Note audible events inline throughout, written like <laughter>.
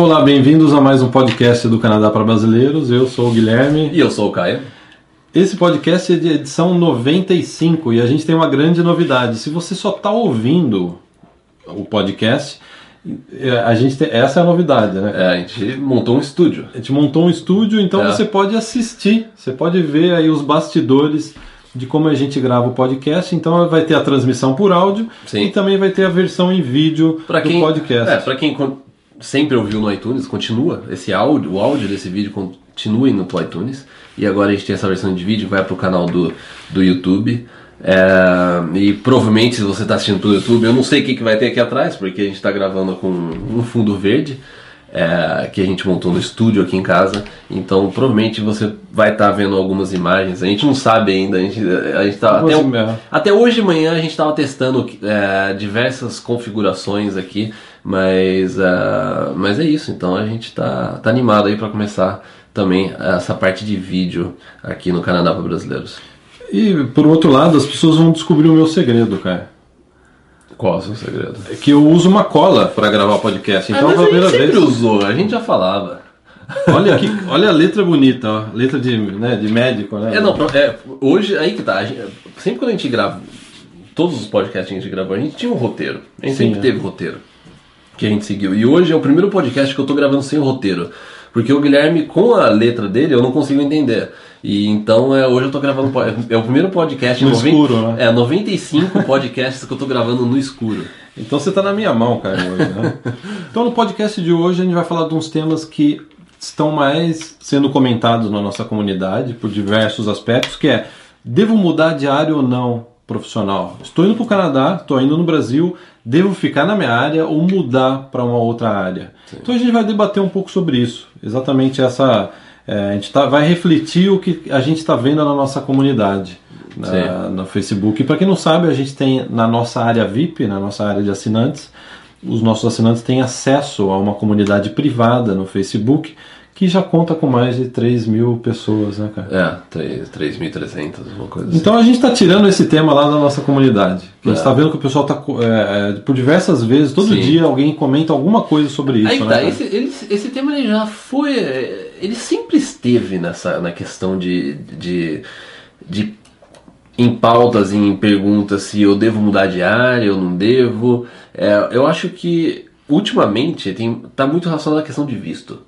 Olá, bem-vindos a mais um podcast do Canadá para Brasileiros. Eu sou o Guilherme. E eu sou o Caio. Esse podcast é de edição 95 e a gente tem uma grande novidade. Se você só está ouvindo o podcast, é, a gente tem, essa é a novidade, né? É, a gente montou um estúdio. A gente montou um estúdio, então É. você pode assistir, você pode ver aí os bastidores de como a gente grava o podcast. Então vai ter a transmissão por áudio Sim. e também vai ter a versão em vídeo Pra do quem, podcast. É, pra quem sempre ouviu no iTunes, continua. Esse áudio, o áudio desse vídeo continua indo pro iTunes. E agora a gente tem essa versão de vídeo, vai pro canal do, do YouTube. É, e provavelmente se você está assistindo pelo YouTube, eu não sei o que, que vai ter aqui atrás, porque a gente está gravando com um fundo verde. é, que a gente montou no estúdio aqui em casa, então provavelmente você vai estar vendo algumas imagens. A gente não sabe ainda, a gente, a gente tá até, até hoje de manhã a gente estava testando é, diversas configurações aqui, mas, é, mas é isso. Então a gente tá, tá animado aí para começar também essa parte de vídeo aqui no Canadá para brasileiros. E por outro lado, as pessoas vão descobrir o meu segredo, cara. Qual é o seu segredo? É que eu uso uma cola para gravar o podcast. Então ah, mas a gente primeira sempre vez. usou, a gente já falava. Olha, aqui, <laughs> olha a letra bonita, ó. Letra de, né, de médico, né? É, não, é, hoje, aí que tá. a gente- sempre quando a gente grava, todos os podcasts que a gente gravou, a gente tinha um roteiro. A gente Sim, sempre é. teve roteiro que a gente seguiu. E hoje é o primeiro podcast que eu tô gravando sem roteiro. Porque o Guilherme, com a letra dele, eu não consigo entender. E então é, hoje eu tô gravando. É o primeiro podcast No noven- escuro, né? É, 95 <laughs> podcasts que eu tô gravando no escuro. Então você tá na minha mão, cara, hoje, né? <laughs> Então no podcast de hoje a gente vai falar de uns temas que estão mais sendo comentados na nossa comunidade por diversos aspectos, que é devo mudar de área ou não profissional? Estou indo para o Canadá, estou indo no Brasil, devo ficar na minha área ou mudar para uma outra área? Então a gente vai debater um pouco sobre isso, exatamente essa é, a gente tá, vai refletir o que a gente está vendo na nossa comunidade na, Sim. no Facebook. E para quem não sabe, a gente tem na nossa área VIP, na nossa área de assinantes, os nossos assinantes têm acesso a uma comunidade privada no Facebook que já conta com mais de 3 mil pessoas, né, cara? É, três- 3.300, uma coisa assim. Então a gente está tirando esse tema lá da nossa comunidade. A gente É. está vendo que o pessoal está por diversas vezes, todo Sim. dia alguém comenta alguma coisa sobre isso. Aí que né, tá, esse, ele- esse tema ele já foi. é, Ele sempre esteve nessa na questão de, de, de. em pautas, em perguntas se eu devo mudar de área ou não devo. É, eu acho que ultimamente tem, tá muito relacionado à questão de visto.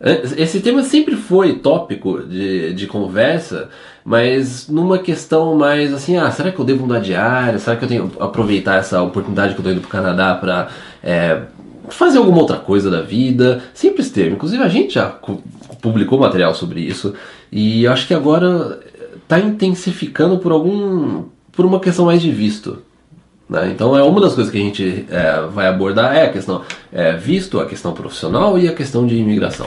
É, Esse tema sempre foi tópico de, de conversa, mas numa questão mais assim, ah, será que eu devo mudar de área? Será que eu tenho que aproveitar essa oportunidade que eu tô indo pro Canadá para fazer alguma outra coisa da vida? Sempre esteve. Inclusive a gente já publicou material sobre isso e acho que agora está intensificando por algum por uma questão mais de visto. né? Então é uma das coisas que a gente é, vai abordar é a questão é, visto, a questão profissional e a questão de imigração.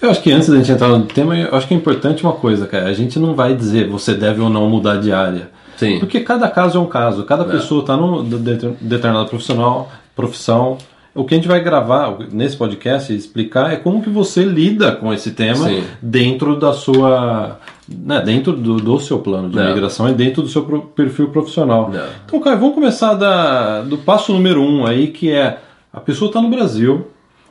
Eu acho que antes da gente entrar no tema, eu acho que é importante uma coisa, cara. A gente não vai dizer você deve ou não mudar de área. Sim. Porque cada caso é um caso, cada É. pessoa está num de- de- determinada profissional, profissão. O que a gente vai gravar nesse podcast e explicar é como que você lida com esse tema Sim. dentro da sua. Né, dentro do, do seu plano de É. imigração e dentro do seu pro- perfil profissional. É. Então, cara, vamos começar da, do passo número um aí, que é a pessoa está no Brasil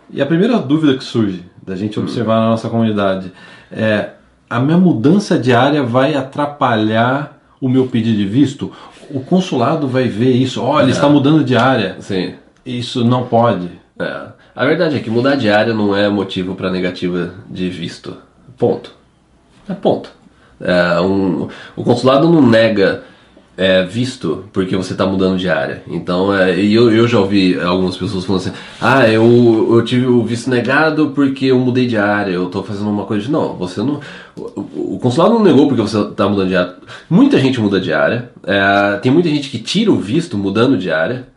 e a primeira dúvida que surge da gente observar na nossa comunidade é a minha mudança de área vai atrapalhar o meu pedido de visto? O consulado vai ver isso, olha, ele É. está mudando de área. Sim. Isso não pode. É. A verdade é que mudar de área não é motivo para negativa de visto. Ponto. É ponto. É, um- o consulado não nega é, visto porque você está mudando de área. Então, é, eu, eu já ouvi algumas pessoas falando assim: ah, eu, eu tive o visto negado porque eu mudei de área, eu estou fazendo uma coisa. de-" Não, você não. O, o consulado não negou porque você está mudando de área. Muita gente muda de área. É, tem muita gente que tira o visto mudando de área.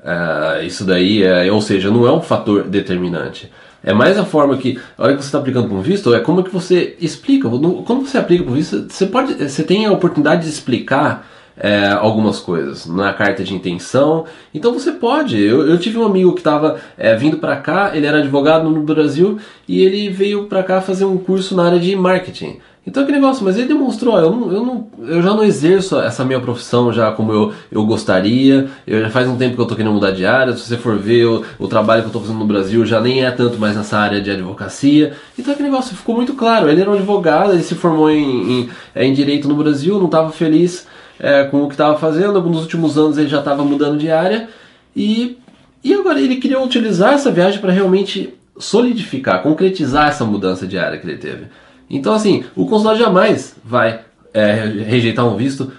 Ah, isso daí, é, ou seja, não é um fator determinante. É mais a forma que, a hora que você está aplicando para um visto, é como que você explica. Quando você aplica para um visto, você, pode, você tem a oportunidade de explicar é, algumas coisas na carta de intenção. Então você pode. Eu, eu tive um amigo que estava vindo para cá, ele era advogado no Brasil e ele veio para cá fazer um curso na área de marketing. Então aquele negócio, mas ele demonstrou, eu, não, eu, não, eu já não exerço essa minha profissão já como eu, eu gostaria, eu já faz um tempo que eu tô querendo mudar de área, se você for ver o, o trabalho que eu tô fazendo no Brasil já nem é tanto mais nessa área de advocacia. Então aquele negócio ficou muito claro, ele era um advogado, ele se formou em, em, é, em Direito no Brasil, não estava feliz é, com o que estava fazendo, nos últimos anos ele já estava mudando de área e, e agora ele queria utilizar essa viagem para realmente solidificar, concretizar essa mudança de área que ele teve. Então, assim, o consulado jamais vai é, rejeitar um visto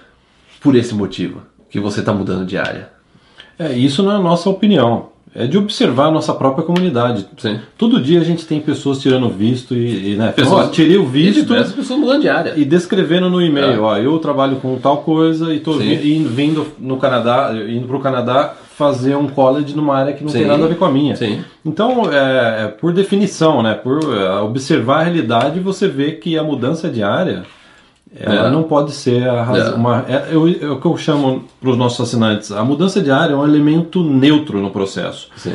por esse motivo, que você está mudando de área. É, isso não é nossa opinião. É de observar a nossa própria comunidade. Sim. Todo dia a gente tem pessoas tirando visto e, e né, Pessoas- ó, tirei o visto As pessoas mudando de área. e descrevendo no e-mail, É. ó, eu trabalho com tal coisa e tô indo, vindo no Canadá, indo para o Canadá fazer um college numa área que não tem Sim. nada a ver com a minha. Sim. Então, é, é por definição, né, por é, observar a realidade, você vê que a mudança de área ela É. não pode ser a razão. É. Uma, é, eu- é o que eu chamo para os nossos assinantes. A mudança de área é um elemento neutro no processo. Sim.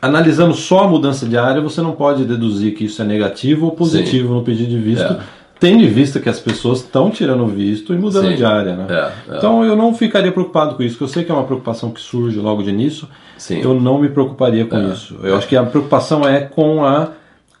Analisando só a mudança de área, você não pode deduzir que isso é negativo ou positivo no pedido de visto, É. tendo em vista que as pessoas estão tirando visto e mudando Sim. de área. Né? É, é. Então eu não ficaria preocupado com isso, que eu sei que é uma preocupação que surge logo de início. Sim. Eu não me preocuparia com É. isso. Eu acho que a preocupação é com a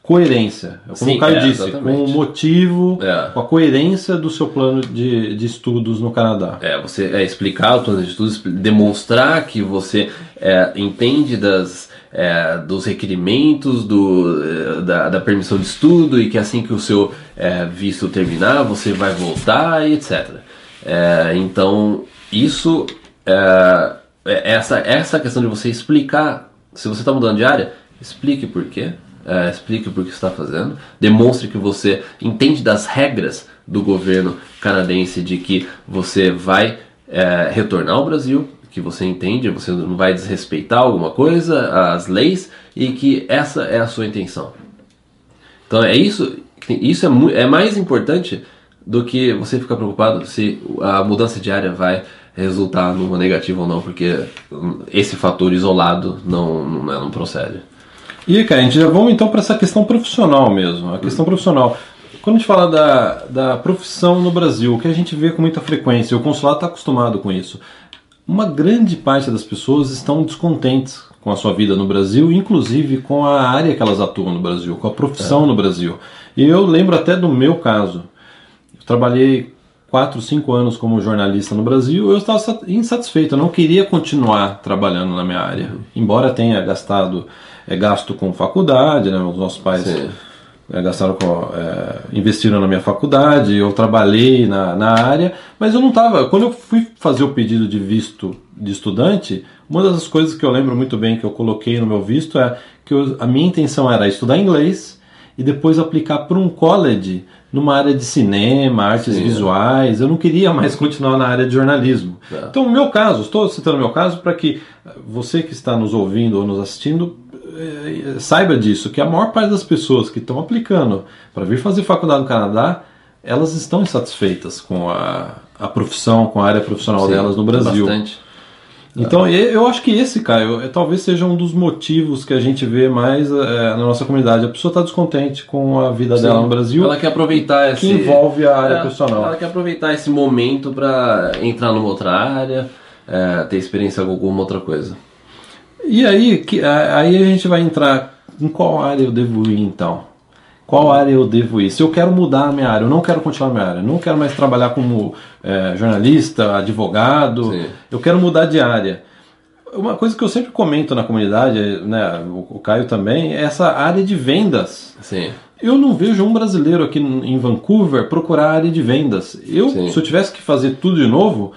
coerência. Como Sim, o Caio é, disse, com exatamente. o motivo, É. com a coerência do seu plano de, de estudos no Canadá. É, você é, explicar o plano de estudos, demonstrar que você é, entende das, é, dos requerimentos do, é, da, da permissão de estudo e que assim que o seu é, visto terminar, você vai voltar e etc. É, então, isso, é, é essa, essa questão de você explicar, se você está mudando de área, explique por quê. É, explique por que está fazendo, demonstre que você entende das regras do governo canadense de que você vai é, retornar ao Brasil, que você entende, você não vai desrespeitar alguma coisa, as leis, e que essa é a sua intenção. Então é isso, isso é, é mais importante do que você ficar preocupado se a mudança de área vai resultar numa negativa ou não, porque esse fator isolado não, não, não procede. E, cara, a gente já vamos então para essa questão profissional mesmo. A questão profissional. Quando a gente fala da, da profissão no Brasil, o que a gente vê com muita frequência, o consulado está acostumado com isso. Uma grande parte das pessoas estão descontentes com a sua vida no Brasil, inclusive com a área que elas atuam no Brasil, com a profissão no Brasil. E eu lembro até do meu caso. Eu trabalhei 4, 5 anos como jornalista no Brasil, eu estava sat- insatisfeito, eu não queria continuar trabalhando na minha área. Embora tenha gastado, é, gasto com faculdade, né, os nossos pais Sim. é, gastaram com, é, investiram na minha faculdade, eu trabalhei na, na área, mas eu não estava. Quando eu fui fazer o pedido de visto de estudante, uma das coisas que eu lembro muito bem que eu coloquei no meu visto é que eu- a minha intenção era estudar inglês e depois aplicar para um college numa área de cinema, artes Sim. visuais. Eu não queria mais continuar na área de jornalismo. É. Então, o meu caso, estou citando o meu caso para que você que está nos ouvindo ou nos assistindo saiba disso, que a maior parte das pessoas que estão aplicando para vir fazer faculdade no Canadá, elas estão insatisfeitas com a, a profissão, com a área profissional Sim, delas no Brasil. Bastante. Então, eu acho que esse, Caio, é- talvez seja um dos motivos que a gente vê mais eh, na nossa comunidade. A pessoa está descontente com a vida dela Sim. no Brasil, Ela quer aproveitar esse. que envolve a área É, profissional. Ela quer aproveitar esse momento para entrar numa outra área, é, ter experiência com alguma outra coisa. E aí, que, aí a gente vai entrar em qual área eu devo ir então? Qual área eu devo ir? Se eu quero mudar a minha área, eu não quero continuar a minha área, eu não quero mais trabalhar como eh, jornalista, advogado, Sim. eu quero mudar de área. Uma coisa que eu sempre comento na comunidade, né, o, o Caio também, é essa área de vendas. Sim. Eu não vejo um brasileiro aqui em Vancouver procurar a área de vendas. Eu, Sim. se eu tivesse que fazer tudo de novo,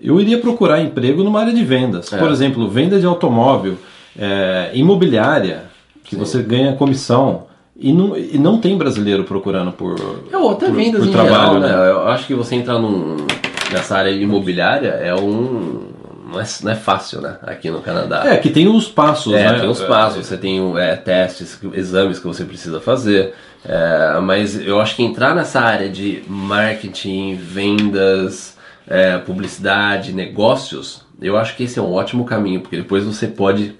eu iria procurar emprego numa área de vendas. É. Por exemplo, venda de automóvel, é, imobiliária, que Sim. você ganha comissão. E não, e não tem brasileiro procurando por, Ou até por, vendas por em trabalho. geral, né? né? Eu acho que você entrar num, nessa área imobiliária é um. Não é, não é fácil, né? Aqui no Canadá. É, que tem os passos, É, né? tem os passos, você tem é, testes, exames que você precisa fazer. É, mas eu acho que entrar nessa área de marketing, vendas, é, publicidade, negócios, eu acho que esse é um ótimo caminho, porque depois você pode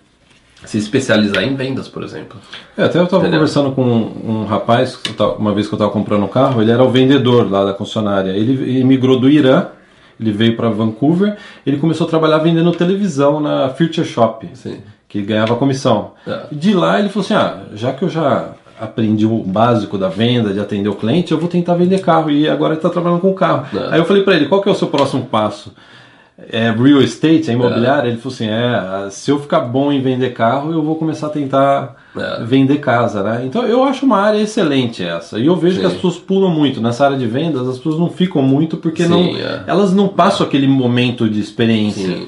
se especializar em vendas, por exemplo. É, até eu estava conversando com um, um rapaz, uma vez que eu estava comprando um carro, ele era o vendedor lá da concessionária. Ele, ele migrou do Irã, ele veio para Vancouver, ele começou a trabalhar vendendo televisão na Future Shop, Sim. que ganhava comissão. É. De lá ele falou assim: ah, já que eu já aprendi o básico da venda, de atender o cliente, eu vou tentar vender carro. E agora ele está trabalhando com carro. É. Aí eu falei para ele: qual que é o seu próximo passo? É real estate, é imobiliário? Ele falou assim: é, se eu ficar bom em vender carro, eu vou começar a tentar É. vender casa, né? Então eu acho uma área excelente essa. E eu vejo Sim. que as pessoas pulam muito nessa área de vendas, as pessoas não ficam muito porque Sim, não, é. elas não passam aquele momento de experiência, Sim.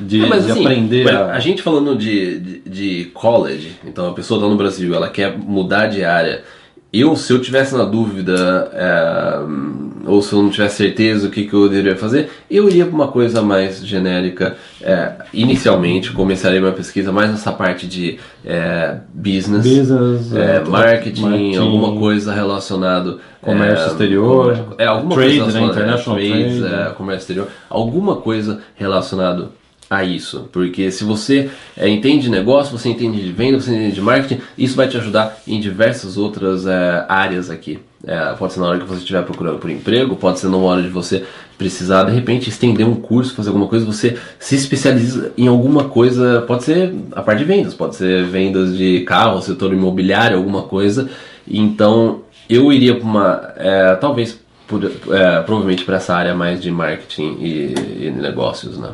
De, É, mas, de assim, aprender. a... a gente falando de, de, de college, então a pessoa está no Brasil, ela quer mudar de área. Eu, se eu tivesse na dúvida, é, ou se eu não tivesse certeza o que, que eu deveria fazer, eu iria para uma coisa mais genérica. É, inicialmente, começaria minha pesquisa mais nessa parte de é, business, Business, é, é, marketing, marketing, alguma coisa relacionado comércio é, exterior, comer- é alguma trade, coisa né, relacionada- international trades, trade. é, comércio exterior, alguma coisa relacionado a isso, porque se você é, entende de negócio, você entende de venda, você entende de marketing, isso vai te ajudar em diversas outras é, áreas aqui. É, pode ser na hora que você estiver procurando por emprego, pode ser na hora de você precisar de repente estender um curso, fazer alguma coisa, você se especializa em alguma coisa, pode ser a parte de vendas, pode ser vendas de carro, setor imobiliário, alguma coisa. Então eu iria para uma, é, talvez por- é, provavelmente para essa área mais de marketing e, e negócios, né?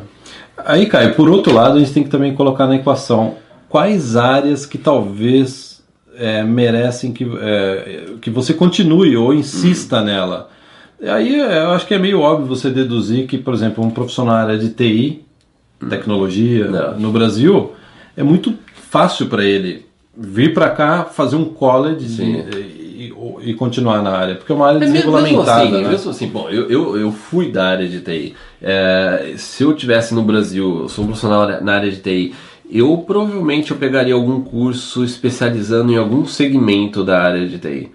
Aí, Caio, por outro lado, a gente tem que também colocar na equação quais áreas que talvez é, merecem que, é, que você continue ou insista nela. Aí é, eu acho que é meio óbvio você deduzir que, por exemplo, um profissional na área de TI, tecnologia, Não. no Brasil, é muito fácil para ele vir para cá, fazer um college de- e, continuar na área, porque é uma área É, mesmo, mesmo desregulamentada. assim, né? mesmo assim, bom, eu, eu, eu fui da área de TI. É, se eu tivesse no Brasil, eu sou um profissional na área de TI, eu provavelmente eu pegaria algum curso especializando em algum segmento da área de TI.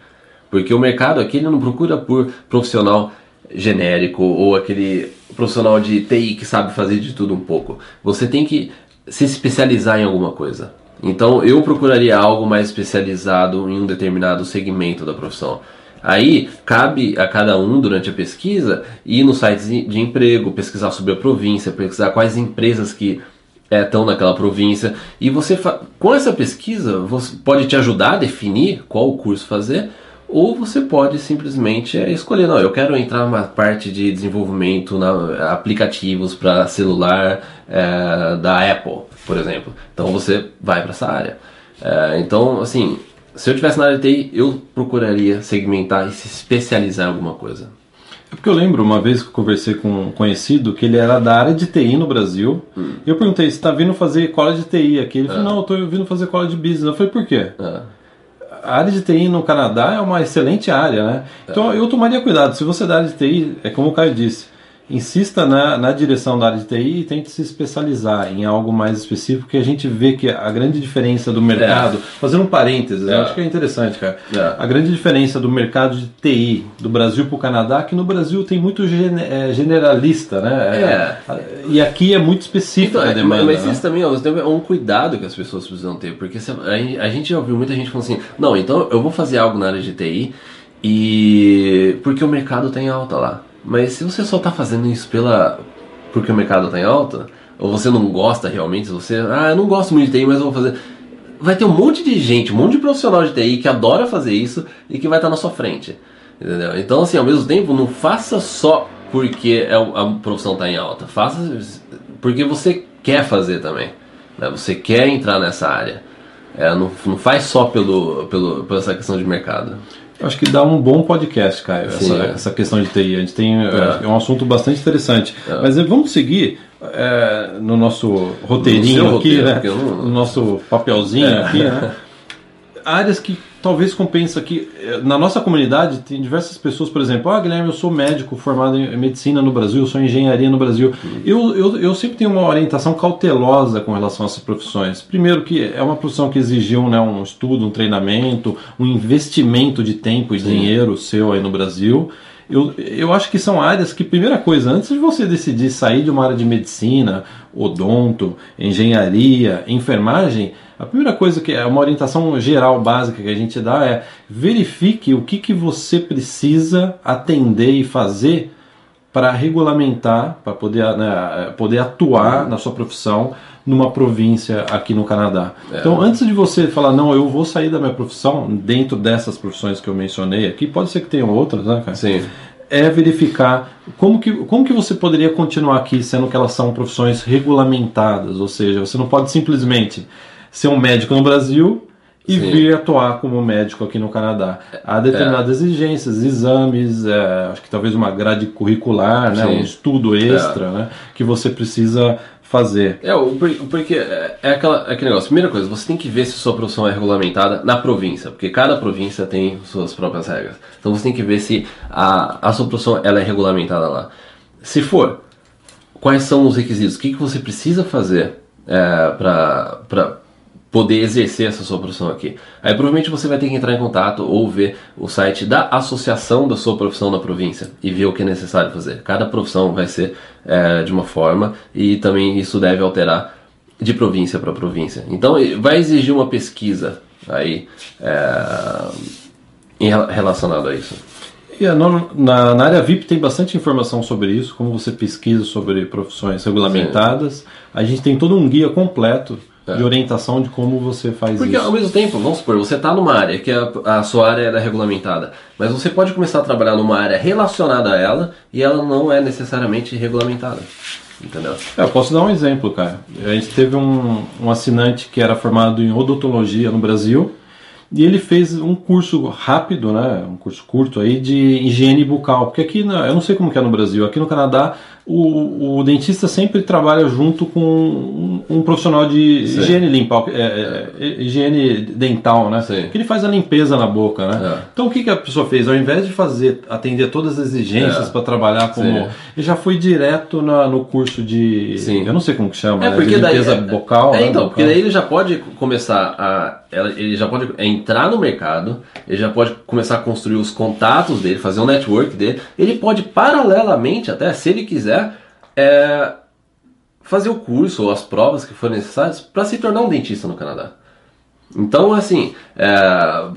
Porque o mercado aqui ele não procura por profissional genérico ou aquele profissional de TI que sabe fazer de tudo um pouco. Você tem que se especializar em alguma coisa. Então eu procuraria algo mais especializado em um determinado segmento da profissão. Aí cabe a cada um durante a pesquisa ir nos sites de emprego, pesquisar sobre a província, pesquisar quais empresas que estão naquela província e você com essa pesquisa você pode te ajudar a definir qual curso fazer ou você pode simplesmente é, escolher não eu quero entrar numa parte de desenvolvimento na aplicativos para celular é, da Apple por exemplo então você vai para essa área É, então assim se eu tivesse na área de TI eu procuraria segmentar e se especializar em alguma coisa É porque eu lembro uma vez que eu conversei com um conhecido que ele era da área de TI no Brasil. E eu perguntei, você está vindo fazer cola de TI aqui? Ele falou, não, eu estou vindo fazer cola de business. Eu falei, por quê? É. A área de TI no Canadá é uma excelente área, né? Então eu tomaria cuidado. Se você é da área de TI, é como o Caio disse, insista na, na direção da área de TI e tente se especializar em algo mais específico, que a gente vê que a grande diferença do mercado, fazendo um parênteses, É. eu acho que é interessante, cara. É. A grande diferença do mercado de TI do Brasil para o Canadá é que no Brasil tem muito é, generalista, né? É. E aqui é muito específico Então, a é, demanda. mas né? isso também mesmo tempo, é um cuidado que as pessoas precisam ter, porque a, gente já ouviu muita gente falando assim, não, então eu vou fazer algo na área de TI e porque o mercado tem alta lá. Mas se você só está fazendo isso pela porque o mercado está em alta, ou você não gosta realmente, você, ah, eu não gosto muito de TI, mas eu vou fazer. Vai ter um monte de gente, um monte de profissional de TI que adora fazer isso e que vai estar na sua frente. Entendeu? Então, assim, ao mesmo tempo, não faça só porque é a profissão está em alta. Faça porque você quer fazer também. né? Você quer entrar nessa área. É, não, não faz só pelo, pelo, por essa questão de mercado. Eu acho que dá um bom podcast, Caio, essa, é. essa questão de TI. A gente tem é. É. é um assunto bastante interessante. Mas eh, vamos seguir é, no nosso roteirinho No aqui, roteiro, né? não- No nosso papelzinho aqui, né? <laughs> Áreas que talvez compensa aqui. eh, Na nossa comunidade tem diversas pessoas, por exemplo, ah, Guilherme, eu sou médico formado em medicina no Brasil, eu sou engenharia no Brasil. Eu, eu, eu sempre tenho uma orientação cautelosa com relação a essas profissões. Primeiro que é uma profissão que exigiu né, um estudo, um treinamento, um investimento de tempo e dinheiro seu aí no Brasil. eu, eu acho que são áreas que, primeira coisa, antes de você decidir sair de uma área de medicina, odonto, engenharia, enfermagem, a primeira coisa que é uma orientação geral básica que a gente dá é verifique o que, que você precisa atender e fazer para regulamentar, para poder, né, poder atuar na sua profissão numa província aqui no Canadá. É. Então, antes de você falar, não, eu vou sair da minha profissão, dentro dessas profissões que eu mencionei aqui, pode ser que tenham outras, né, cara? Sim. É verificar como que, como que você poderia continuar aqui, sendo que elas são profissões regulamentadas, ou seja, você não pode simplesmente ser um médico no Brasil e Sim. vir atuar como médico aqui no Canadá. Há determinadas é. exigências, exames, é, acho que talvez uma grade curricular, né, um estudo extra é. né, que você precisa fazer. É, porque é, é, aquela, é aquele negócio. Primeira coisa, você tem que ver se sua profissão é regulamentada na província, porque cada província tem suas próprias regras. Então você tem que ver se a, a sua profissão ela é regulamentada lá. Se for, quais são os requisitos? O que, que você precisa fazer é, para poder exercer essa sua profissão aqui. Aí provavelmente você vai ter que entrar em contato ou ver o site da associação da sua profissão na província e ver o que é necessário fazer. Cada profissão vai ser é, de uma forma e também isso deve alterar de província para província. Então vai exigir uma pesquisa aí é, relacionada a isso. E na, na, área VIP tem bastante informação sobre isso, como você pesquisa sobre profissões regulamentadas. Sim. A gente tem todo um guia completo é. de orientação de como você faz Porque, isso. Porque ao mesmo tempo, vamos supor, você está numa área que a, a, sua área é regulamentada, mas você pode começar a trabalhar numa área relacionada a ela e ela não é necessariamente regulamentada. Entendeu? É, eu posso dar um exemplo, cara. A gente teve um, um assinante que era formado em odontologia no Brasil e ele fez um curso rápido, né, um curso curto aí de higiene bucal, porque aqui, eu não sei como que é no Brasil, aqui no Canadá o, o dentista sempre trabalha junto com um, um profissional de Sim. higiene limpa, é, é, é, higiene dental, né? Sim. Que ele faz a limpeza na boca, né? É. Então o que, que a pessoa fez? Ao invés de fazer atender todas as exigências é. para trabalhar como, Sim. ele já foi direto na, no curso de, Sim. eu não sei como que chama, é, né? porque de limpeza daí, bucal. É, né? então, bucal. porque daí ele já pode começar a, ele já pode entrar no mercado, ele já pode começar a construir os contatos dele, fazer o um network dele, ele pode paralelamente até, se ele quiser é fazer o curso ou as provas que forem necessárias para se tornar um dentista no Canadá. Então, assim, é,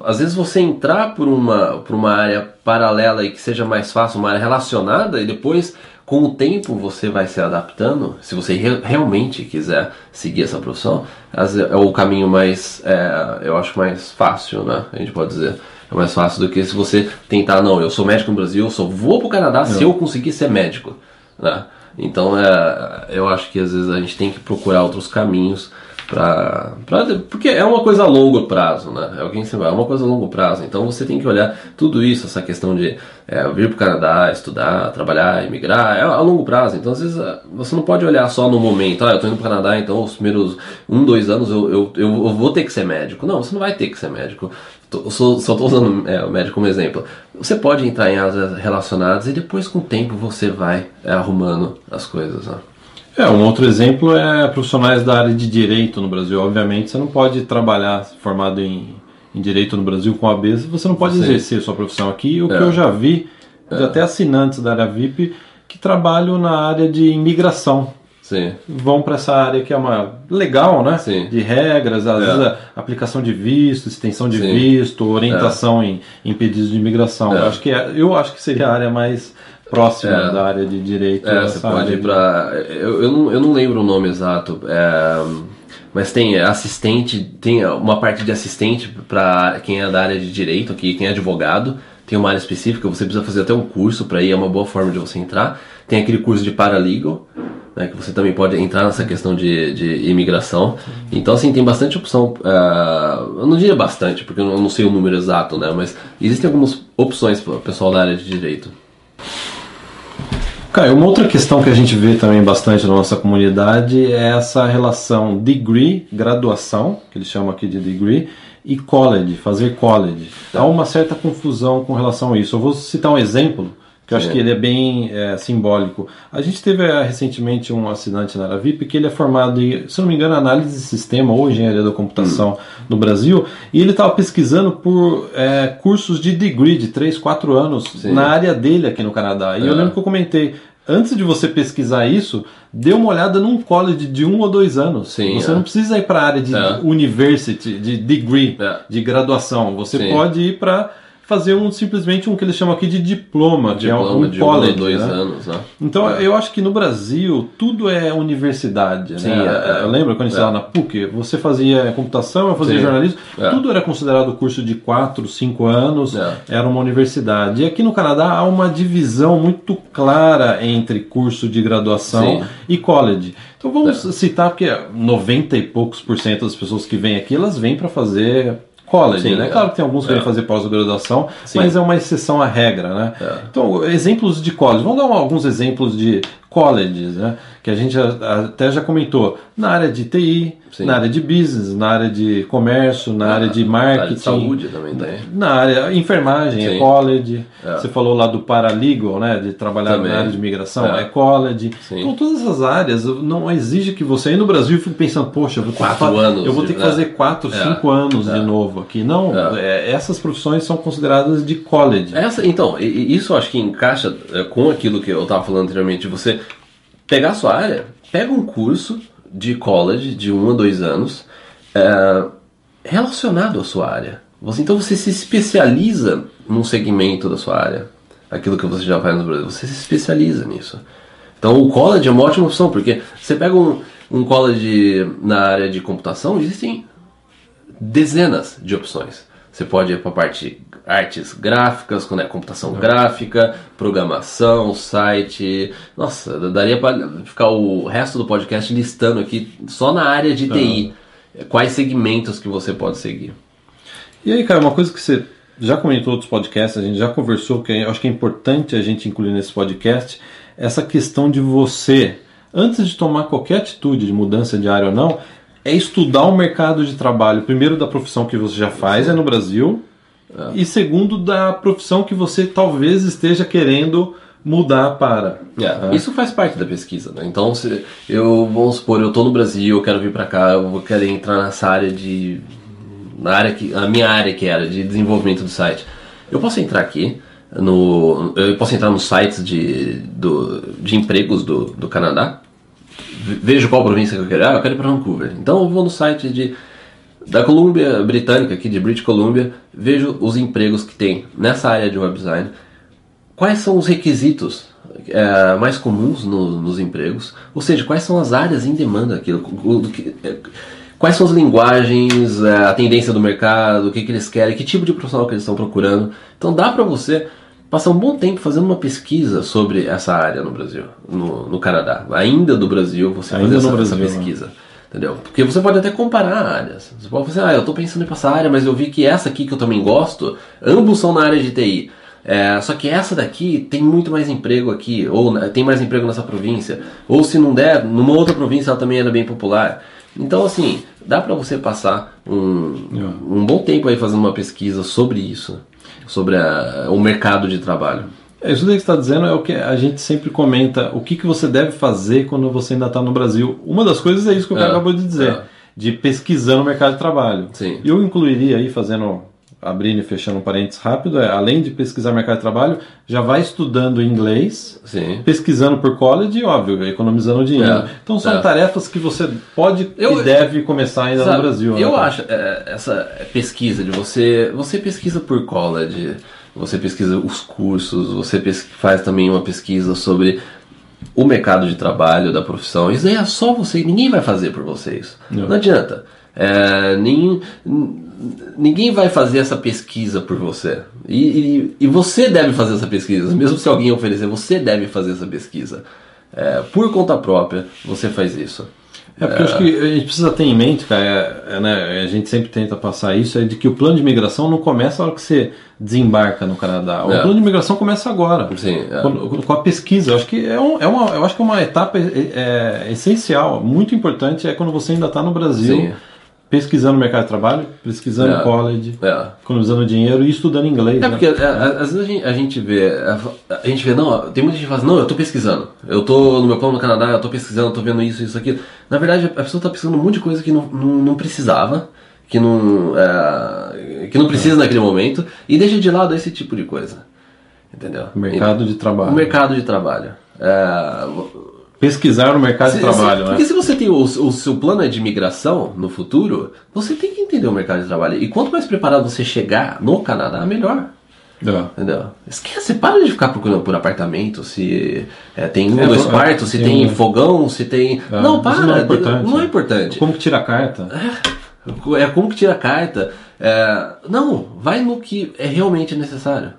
às vezes você entrar por uma, por uma área paralela e que seja mais fácil, uma área relacionada, e depois, com o tempo, você vai se adaptando. Se você re realmente quiser seguir essa profissão, é o caminho mais, é, eu acho, mais fácil, né? A gente pode dizer. É mais fácil do que se você tentar, não, eu sou médico no Brasil, eu só vou para o Canadá não. se eu conseguir ser médico. Né? Então é, eu acho que às vezes a gente tem que procurar outros caminhos para porque é uma coisa a longo prazo, né? É alguém se vai, é uma coisa a longo prazo. Então você tem que olhar tudo isso, essa questão de é, vir para o Canadá, estudar, trabalhar, emigrar, é a longo prazo. Então às vezes você não pode olhar só no momento. Ah, eu estou indo para o Canadá, então os primeiros um, dois anos eu, eu, eu vou ter que ser médico. Não, você não vai ter que ser médico. Eu só estou usando é, o médico como exemplo. Você pode entrar em áreas relacionadas e depois com o tempo você vai é, arrumando as coisas. Né? É, um outro exemplo é profissionais da área de direito no Brasil. Obviamente, você não pode trabalhar formado em, em direito no Brasil com a AB, você não pode Sim. exercer sua profissão aqui. O é. que eu já vi, é. até assinantes da área VIP, que trabalham na área de imigração. Sim. Vão para essa área que é uma legal, né? Sim. De regras, às é. vezes aplicação de visto, extensão de Sim. visto, orientação é. em, em pedidos de imigração. É. Eu acho que é, eu acho que seria a área mais próxima é. da área de direito. É, você pode ir para. Eu, eu, não, eu não lembro o nome exato. É, mas tem assistente, tem uma parte de assistente para quem é da área de direito aqui, quem é advogado. Tem uma área específica, você precisa fazer até um curso para ir, é uma boa forma de você entrar. Tem aquele curso de paralegal, né, que você também pode entrar nessa questão de, de imigração. Então, assim, tem bastante opção. Uh, eu não diria bastante, porque eu não sei o número exato, né, mas existem algumas opções para o pessoal da área de direito. Uma outra questão que a gente vê também bastante na nossa comunidade é essa relação degree, graduação, que eles chamam aqui de degree, e college, fazer college. Há uma certa confusão com relação a isso. Eu vou citar um exemplo que eu acho Sim. que ele é bem é, simbólico. A gente teve é, recentemente um assinante na Aravip que ele é formado em, se não me engano, análise de sistema ou engenharia da computação Hum. no Brasil, e ele estava pesquisando por é, cursos de degree de 3, 4 anos Sim. na área dele aqui no Canadá. E eu É. lembro que eu comentei, antes de você pesquisar isso, dê uma olhada num college de um ou dois anos. Sim, você é. não precisa ir para a área de É. university, de degree, É. de graduação. Você Sim. pode ir para fazer um simplesmente um que eles chamam aqui de diploma, que é Diploma um de college. um ou dois né? anos, né? Então eu acho que no Brasil tudo é universidade. Sim, né? é, é. Eu lembro quando a gente É. estava na PUC, você fazia computação, eu fazia Sim. jornalismo, É. tudo era considerado curso de 4, 5 anos, É. era uma universidade. E aqui no Canadá há uma divisão muito clara entre curso de graduação Sim. e college. Então vamos É. citar porque 90 e poucos por cento das pessoas que vêm aqui, elas vêm para fazer college, Sim, né? é. Claro que tem alguns que É. vêm fazer pós-graduação, mas é uma exceção à regra, né? É. Então, exemplos de college. Vamos dar um- alguns exemplos de colleges, né? Que a gente até já comentou. Na área de TI, Sim. na área de business, na área de comércio, na área de Na área marketing. de saúde também tem. Na área enfermagem, é Sim. college. É. Você falou lá do paralegal, né? De trabalhar Também. na área de migração, É. é, college. Sim. Então todas essas áreas não exige que você aí no Brasil fique pensando, poxa, eu vou ter, Quatro que, fa- anos eu vou ter que é. fazer quatro, É. cinco anos É. de novo aqui. Não, é, essas profissões são consideradas de college. Essa, então, isso eu acho que encaixa é, com aquilo que eu estava falando anteriormente, de você pegar a sua área, pega um curso de college de um a dois anos é, relacionado à sua área. Você, então você se especializa num segmento da sua área, aquilo que você já faz no Brasil, você se especializa nisso. Então o college é uma ótima opção, porque você pega um, um college na área de computação, existem dezenas de opções. Você pode ir para a parte artes gráficas, quando é computação gráfica, programação, site. Nossa, daria para ficar o resto do podcast listando aqui só na área de TI quais segmentos que você pode seguir. E aí, cara, uma coisa que você já comentou outros podcasts, a gente já conversou, que eu acho que é importante a gente incluir nesse podcast, essa questão de você, antes de tomar qualquer atitude de mudança de área ou não, é estudar o mercado de trabalho, primeiro da profissão que você já faz, é no Brasil, e segundo da profissão que você talvez esteja querendo mudar para. É, Isso faz parte da pesquisa, né? Então, se eu vamos supor, eu tô no Brasil, eu quero vir para cá, eu vou querer entrar nessa área de na área que a minha área que era de desenvolvimento do site. Eu posso entrar aqui no eu posso entrar nos sites de, do, de empregos do, do Canadá. Ve- Vejo qual província que eu quero. Ah, eu quero ir para Vancouver. Então eu vou no site de da Colômbia Britânica, aqui de British Columbia, vejo os empregos que tem nessa área de web design, quais são os requisitos é, mais comuns no- nos empregos, ou seja, quais são as áreas em demanda, que- é, quais são as linguagens, é, a tendência do mercado, o que, que eles querem, que tipo de profissional que eles estão procurando. Então dá para você passar um bom tempo fazendo uma pesquisa sobre essa área no Brasil, no, no Canadá. Ainda do Brasil, você Ainda fazer no essa, Brasil, essa né? pesquisa. Entendeu? Porque você pode até comparar áreas. Você pode falar assim, ah, eu tô pensando em passar área, mas eu vi que essa aqui que eu também gosto, ambos são na área de TI. É, só que essa daqui tem muito mais emprego aqui, ou né, tem mais emprego nessa província. Ou se não der, numa outra província ela também era bem popular. Então, assim, dá pra você passar um, um bom tempo aí fazendo uma pesquisa sobre isso, sobre a- o mercado de trabalho. É, Isso daí que você está dizendo é o que a gente sempre comenta, o que, que você deve fazer quando você ainda está no Brasil. Uma das coisas é isso que o cara É, acabou de dizer, é. de pesquisar no mercado de trabalho. Sim. Eu incluiria aí, fazendo, abrindo e fechando um parênteses rápido, é, além de pesquisar mercado de trabalho, já vai estudando inglês, Sim. pesquisando por college óbvio, economizando dinheiro. É, Então são é. tarefas que você pode Eu- e deve começar ainda Sabe, no Brasil. né, Eu cara? acho é, essa pesquisa de você, você pesquisa por college, você pesquisa os cursos, você faz também uma pesquisa sobre o mercado de trabalho da profissão. Isso aí é só você, ninguém vai fazer por vocês. Não. Não, adianta. É, nem, ninguém vai fazer essa pesquisa por você. E, e, e você deve fazer essa pesquisa, mesmo se alguém oferecer, você deve fazer essa pesquisa. É, por conta própria, você faz isso. É porque eu acho que a gente precisa ter em mente, cara, é, é, né, a gente sempre tenta passar isso, é de que o plano de imigração não começa na hora que você desembarca no Canadá. O É. plano de imigração começa agora. Sim, é. Com, com a pesquisa. Eu acho que é, um- é uma, eu acho que é uma etapa é, é, essencial, muito importante, é quando você ainda está no Brasil. Sim. Pesquisando o mercado de trabalho, pesquisando É. college, É. economizando dinheiro e estudando inglês. É né? porque é, a- às vezes a gente, a gente vê, a, a gente vê, não, tem muita gente que fala assim, não, eu tô pesquisando, eu tô no meu plano no Canadá, eu tô pesquisando, eu tô vendo isso, isso, aquilo. Na verdade, a pessoa tá pesquisando um monte de coisa que não, não, não precisava, que não, é, que não precisa naquele momento, e deixa de lado esse tipo de coisa. Entendeu? Mercado de trabalho. O mercado de trabalho. É, Pesquisar o mercado se- de trabalho, se- né? Porque se você tem o, o seu plano é de migração no futuro, você tem que entender o mercado de trabalho. E quanto mais preparado você chegar no Canadá, melhor. É. Entendeu? Esquece, para de ficar procurando por apartamento, se é, tem um, É, dois é, quartos, se tem tem, fogão, se tem. É, não, para, não é importante. Não é importante. Como que tira a carta? É como que tira a carta. É, não, vai no que é realmente necessário.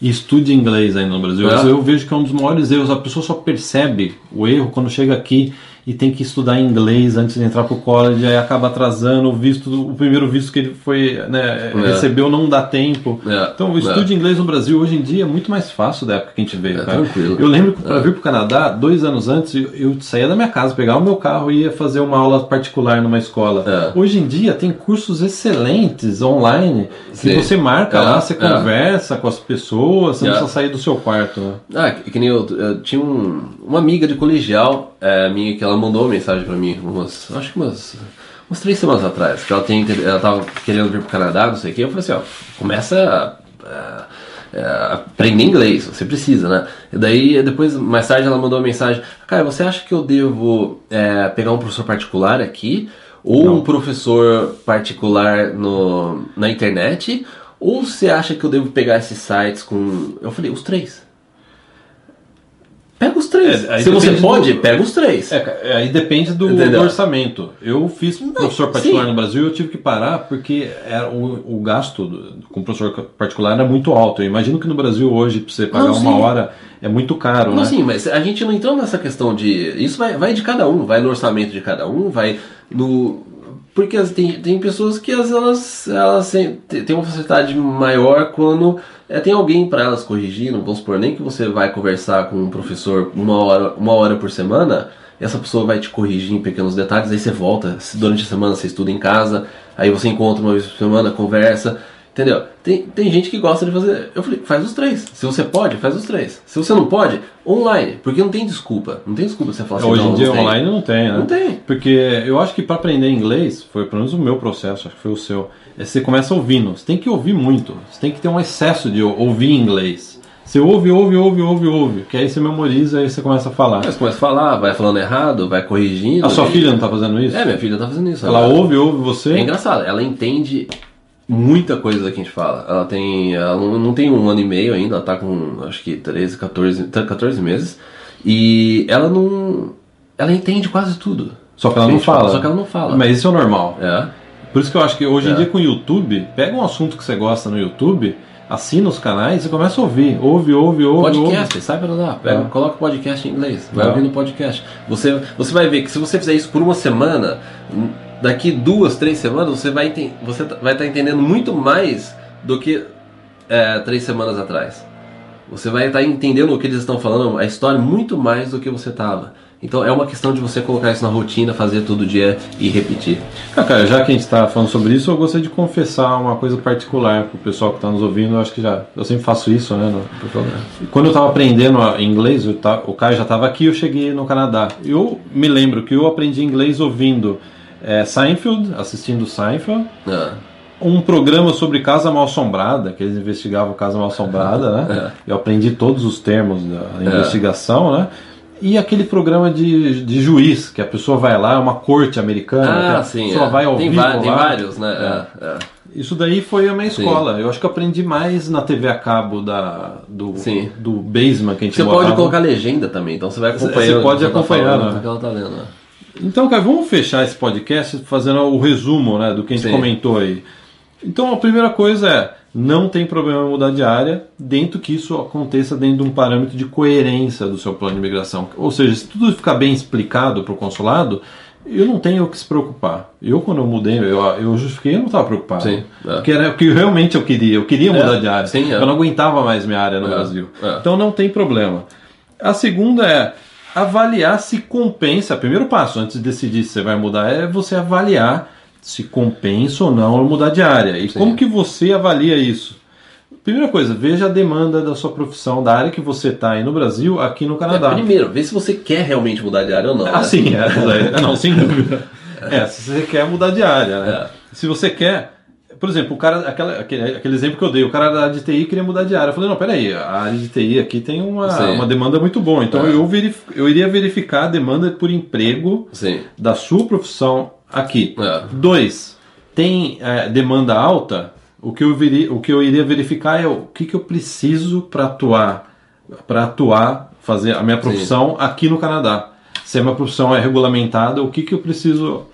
E estude inglês ainda no Brasil. É. Eu vejo que é um dos maiores erros. A pessoa só percebe o erro quando chega aqui e tem que estudar inglês antes de entrar pro college, aí acaba atrasando o visto, o primeiro visto que ele foi, né, É. recebeu não dá tempo. É. Então, o estude inglês no Brasil hoje em dia é muito mais fácil da época que a gente veio, É, tranquilo. Eu lembro que para vir pro Canadá, dois anos antes, eu, saía da minha casa, pegava o meu carro e ia fazer uma aula particular numa escola. É. Hoje em dia tem cursos excelentes online que Sim. você marca É, lá, você é. conversa com as pessoas, você não É. precisa sair do seu quarto. Né? Ah, que, que nem eu, eu tinha um- uma amiga de colegial é, minha que ela mandou uma mensagem pra mim, umas, acho que umas, umas três semanas atrás, que ela, tem, ela tava querendo vir pro Canadá, não sei o que, eu falei assim, ó, começa a, a- a aprender inglês, você precisa, né? E daí, depois, mais tarde, ela mandou uma mensagem, cara, você acha que eu devo é, pegar um professor particular aqui, ou um professor particular no, na internet, ou você acha que eu devo pegar esses sites com... Eu falei, os três. Pega os três. É, Se você pode, do- pega os três. É, aí depende do, Entendeu? do orçamento. Eu fiz professor particular sim. no Brasil e eu tive que parar porque era o, o gasto do- com professor particular era muito alto. Eu imagino que no Brasil hoje, pra você pagar Não, uma hora, é muito caro, Não, né? sim, mas a gente não entrou nessa questão de. Isso vai, vai de cada um, vai no orçamento de cada um, vai no. Porque tem, tem pessoas que as- elas, elas têm uma facilidade maior quando é, tem alguém para elas corrigindo. Vamos supor, nem que você vai conversar com um professor uma hora, uma hora por semana, essa pessoa vai te corrigir em pequenos detalhes, aí você volta. Durante a semana você estuda em casa, aí você encontra uma vez por semana, conversa. Entendeu? Tem, tem gente que gosta de fazer. Eu falei, faz os três. Se você pode, faz os três. Se você não pode, online. Porque não tem desculpa. Não tem desculpa você falar assim, Hoje não, em dia não online não tem, né? Não tem. Porque eu acho que para aprender inglês, foi pelo menos o meu processo, acho que foi o seu, é você começa ouvindo. Você tem que ouvir muito. Você tem que ter um excesso de ou- ouvir inglês. Você ouve, ouve, ouve, ouve, ouve. Que aí você memoriza e você começa a falar. Aí você começa a falar, vai falando errado, vai corrigindo. A sua e- filha não tá fazendo isso? É, minha filha tá fazendo isso. Ela ouve, ouve você. É engraçado, ela entende muita coisa que a gente fala. Ela tem. Ela não, não tem um ano e meio ainda, ela tá com acho que 13, 14, tá 14 meses. E ela não. Ela entende quase tudo. Só que ela não fala. Só que ela não fala. Mas isso é normal. É. Por isso que eu acho que hoje em É. dia com o YouTube, pega um assunto que você gosta no YouTube, assina os canais e começa a ouvir. Ouve, ouve, ouve. Podcast, sai pra lá, pega, É. coloca o podcast em inglês, vai É. ouvindo podcast. Você, você vai ver que se você fizer isso por uma semana, daqui duas, três semanas, você vai você tá- vai estar entendendo muito mais do que é, três semanas atrás. Você vai estar entendendo o que eles estão falando, a história, muito mais do que você estava. Então é uma questão de você colocar isso na rotina, fazer todo dia e repetir. Ah, cara, já que a gente está falando sobre isso, eu gostaria de confessar uma coisa particular pro pessoal que está nos ouvindo. Eu acho que já. Eu sempre faço isso, né? no- Quando eu estava aprendendo inglês, eu ta- o Caio já estava aqui, eu cheguei no Canadá. Eu me lembro que eu aprendi inglês ouvindo é, Seinfeld, assistindo Seinfeld, Ah, um programa sobre casa mal assombrada, que eles investigavam casa mal assombrada, né? <laughs> Eu aprendi todos os termos da investigação, né? E aquele programa de, de juiz, que a pessoa vai lá, é uma corte americana, ah a sim. pessoa é. vai ao tem, vivo tem vários, né? É, é. Isso daí foi a minha Sim. escola. Eu acho que eu aprendi mais na TV a cabo da, do, Sim. do basement que a gente Você pode botava. colocar legenda também, então você vai acompanhando. você pode tá acompanhar, né? que ela tá lendo. Então, cara, vamos fechar esse podcast fazendo o resumo né, do que a gente Sim. comentou aí. Então, a primeira coisa é, não tem problema mudar de área, dentro que isso aconteça dentro de um parâmetro de coerência do seu plano de imigração. Ou seja, se tudo ficar bem explicado para o consulado, eu não tenho o que se preocupar. Eu, quando eu mudei, eu, eu justifiquei, eu não estava preocupado. Sim, é. Porque era o que realmente eu queria. Eu queria mudar de área. sim, é. Eu não aguentava mais minha área no É, Brasil. é. Então não tem problema. A segunda é avaliar se compensa. Primeiro passo antes de decidir se você vai mudar é você avaliar se compensa ou não mudar de área. E Sim. como que você avalia isso? Primeira coisa, veja a demanda da sua profissão, da área que você está aí no Brasil, aqui no É, Canadá. primeiro, vê se você quer realmente mudar de área ou não. Ah, né? sim, é, é, não, sem <laughs> dúvida. É, se você quer mudar de área, né? É. Se você quer, por exemplo, o cara, aquela, aquele, aquele exemplo que eu dei, o cara da área de TI queria mudar de área. Eu falei, não, peraí, a área de TI aqui tem uma, Sim. uma demanda muito boa. Então É. eu, verif, eu iria verificar a demanda por emprego Sim. da sua profissão aqui. É. Dois, tem é, demanda alta? O que, eu veri, o que eu iria verificar é o que, que eu preciso para atuar, para atuar, fazer a minha profissão aqui no Canadá. Se a minha profissão é regulamentada, o que, que eu preciso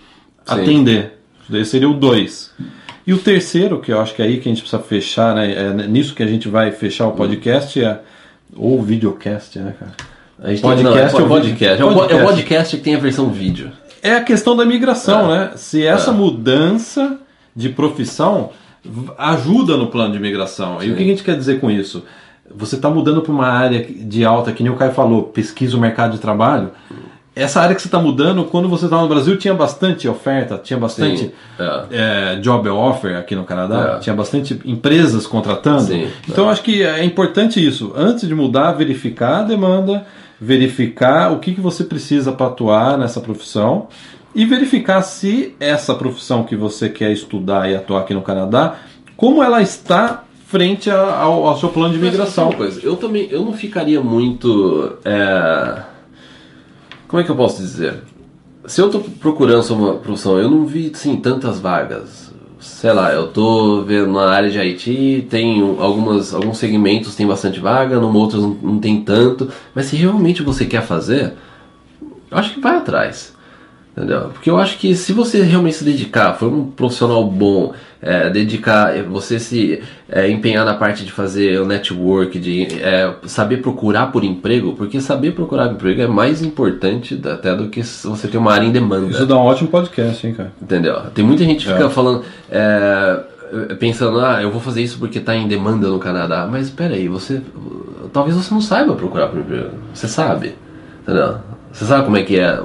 Sim. atender? Esse seria o dois. E o terceiro, que eu acho que é aí que a gente precisa fechar, né? É nisso que a gente vai fechar o podcast, é, ou o videocast, né, cara? A gente Podcast tem, não, é ou vídeo? podcast. É o po- É o Podcast. podcast que tem a versão vídeo. É a questão da migração, né? Se essa É. mudança de profissão ajuda no plano de migração. E o que a gente quer dizer com isso? Você está mudando para uma área de alta, que nem o Caio falou, pesquisa o mercado de trabalho. Essa área que você está mudando, quando você estava no Brasil, tinha bastante oferta, tinha bastante Sim. É. é, job offer aqui no Canadá, É. tinha bastante empresas contratando. Sim, então eu acho que é importante isso. Antes de mudar, verificar a demanda, verificar o que, que você precisa para atuar nessa profissão e verificar se essa profissão que você quer estudar e atuar aqui no Canadá, como ela está frente ao, ao seu plano de migração. coisa, eu também eu não ficaria muito. Como é que eu posso dizer? Se eu tô procurando uma profissão, eu não vi assim, tantas vagas. Sei lá, eu tô vendo na área de IT, tem algumas, alguns segmentos tem bastante vaga, numa outros não, não tem tanto. Mas se realmente você quer fazer, eu acho que vai atrás. Entendeu? Porque eu acho que se você realmente se dedicar, for um profissional bom, é, dedicar, é, você se é, empenhar na parte de fazer o network, de é, saber procurar por emprego, porque saber procurar emprego é mais importante até do que se você ter uma área em demanda. Isso dá um ótimo podcast, hein, cara? Entendeu? Tem muita gente que fica É. falando, é, pensando, ah, eu vou fazer isso porque está em demanda no Canadá. Mas espera aí, você. Talvez você não saiba procurar por emprego. Você sabe. Entendeu? Você sabe como é que é.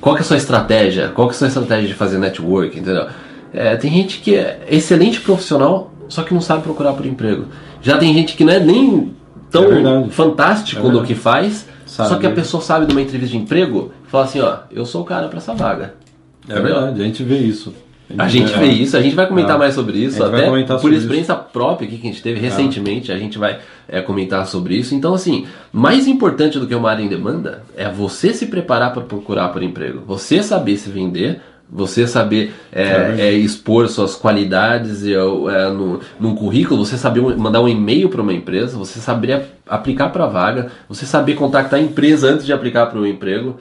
Qual que é a sua estratégia? Qual que é a sua estratégia de fazer network, entendeu? É, tem gente que é excelente profissional, só que não sabe procurar por emprego. Já tem gente que não é nem tão É fantástico É no que faz, Sabe. só que a pessoa sabe de uma entrevista de emprego e fala assim, ó, eu sou o cara para essa vaga. É verdade, a gente vê isso. A gente vê isso, a gente vai comentar É. mais sobre isso, até por experiência própria aqui que a gente teve recentemente, a gente vai é, comentar sobre isso. Então, assim, mais importante do que uma área em demanda é você se preparar para procurar por emprego, você saber se vender, você saber é, é, expor suas qualidades é, no, num currículo, você saber mandar um e-mail para uma empresa, você saber aplicar para vaga, você saber contactar a empresa antes de aplicar para o emprego.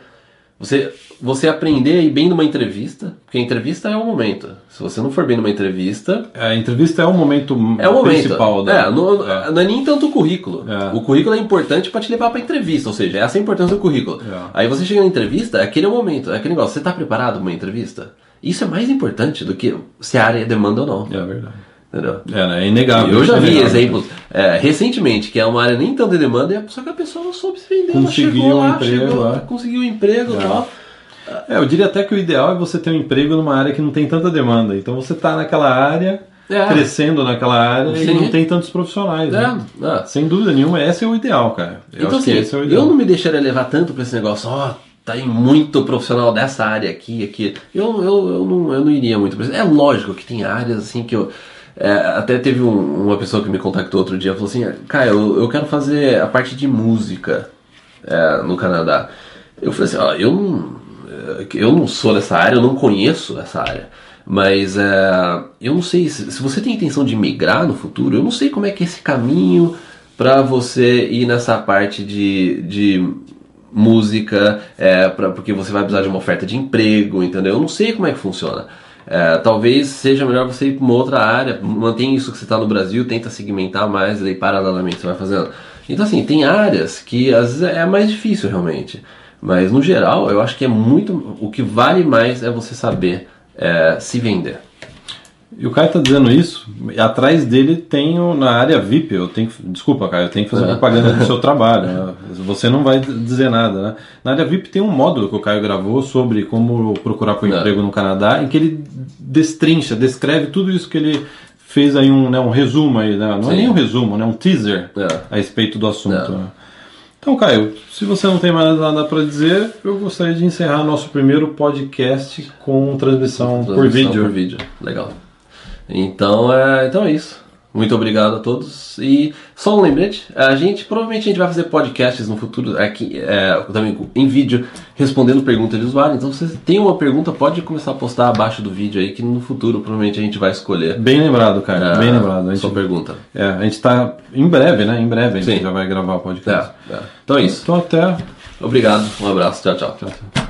Você, você aprender a ir bem numa entrevista, porque a entrevista é o momento. Se você não for bem numa entrevista, A entrevista é o momento é o momento. principal da. é, não, É. não é nem tanto o currículo. É. O currículo é importante para te levar para entrevista, ou seja, essa é a importância do currículo. É. Aí você chega na entrevista, aquele é o momento, é aquele negócio, você está preparado para uma entrevista? Isso é mais importante do que se a área demanda ou não. É verdade. Entendeu? É, né? é inegável. Eu já é vi inegável. exemplos é, recentemente que é uma área nem tanto de demanda, só que a pessoa não soube se vender. ela Conseguiu chegou um lá, emprego chegou, lá. conseguiu um emprego e É. tal. É, eu diria até que o ideal é você ter um emprego numa área que não tem tanta demanda. Então você está naquela área, É. crescendo naquela área e Sim. não tem tantos profissionais. né? É, é. Sem dúvida nenhuma, esse é o ideal, cara. Eu então, assim, é ideal. eu não me deixaria levar tanto pra esse negócio, ó, tá aí muito profissional dessa área aqui, aqui. Eu, eu, eu, não, eu não iria muito. É lógico que tem áreas assim que eu. é, até teve um- uma pessoa que me contactou outro dia e falou assim: Cara, eu, eu quero fazer a parte de música é, no Canadá. Eu falei assim: Ó, eu não, eu não sou dessa área, eu não conheço essa área. Mas é, eu não sei, se, você tem intenção de migrar no futuro, eu não sei como é que é esse caminho para você ir nessa parte de, de música, é, pra, porque você vai precisar de uma oferta de emprego, entendeu? Eu não sei como é que funciona. É, talvez seja melhor você ir para uma outra área, mantém isso que você está no Brasil, tenta segmentar mais, e paralelamente você vai fazendo. Então, assim, tem áreas que às vezes é mais difícil realmente. Mas no geral, eu acho que é muito. O que vale mais é você saber é, se vender. E o Caio tá dizendo isso, e atrás dele tem o, na área VIP, eu tenho que, desculpa, Caio, eu tenho que fazer É. propaganda do seu <laughs> trabalho, né? você não vai dizer nada, né? Na área VIP tem um módulo que o Caio gravou sobre como procurar por É. emprego no Canadá, em que ele destrincha, descreve tudo isso que ele fez aí um, né, um resumo aí, né? não é Sim. nem um resumo, né? um teaser É. a respeito do assunto. É. né? Então, Caio, se você não tem mais nada para dizer, eu gostaria de encerrar nosso primeiro podcast com transmissão, por Transmissão vídeo. Por vídeo, legal. Então é, então é isso. Muito obrigado a todos. E só um lembrete, a gente provavelmente a gente vai fazer podcasts no futuro aqui é, também em vídeo respondendo perguntas de usuário. Então se você tem uma pergunta, pode começar a postar abaixo do vídeo aí que no futuro provavelmente a gente vai escolher. Bem lembrado, cara. a bem lembrado. A gente, Sua pergunta. é, a gente tá em breve, né? Em breve a gente Sim. já vai gravar o podcast. É, é. Então é isso. Então até. Obrigado, um abraço, tchau, tchau. Tchau, tchau.